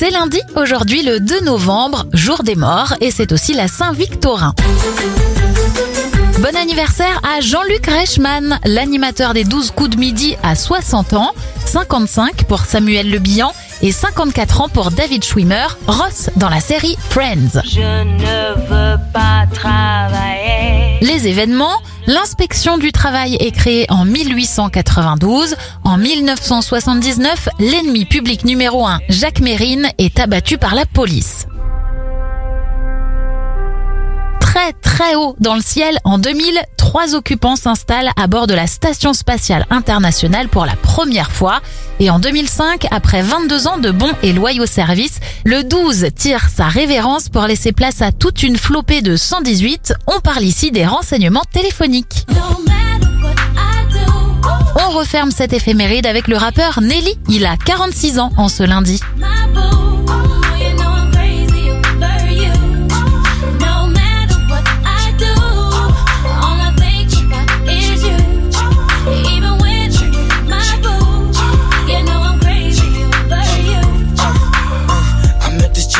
C'est lundi, aujourd'hui le 2 novembre, jour des morts, et c'est aussi la Saint-Victorin. Bon anniversaire à Jean-Luc Reichmann, l'animateur des 12 coups de midi à 60 ans, 55 pour Samuel Le Bihan et 54 ans pour David Schwimmer, Ross dans la série Friends. Je ne veux pas travailler. Les événements, l'inspection du travail est créée en 1892. En 1979, l'ennemi public numéro 1, Jacques Mérine, est abattu par la police. Très haut dans le ciel, en 2000, trois occupants s'installent à bord de la Station spatiale internationale pour la première fois. Et en 2005, après 22 ans de bons et loyaux services, le 12 tire sa révérence pour laisser place à toute une flopée de 118. On parle ici des renseignements téléphoniques. On referme cette éphéméride avec le rappeur Nelly. Il a 46 ans en ce lundi.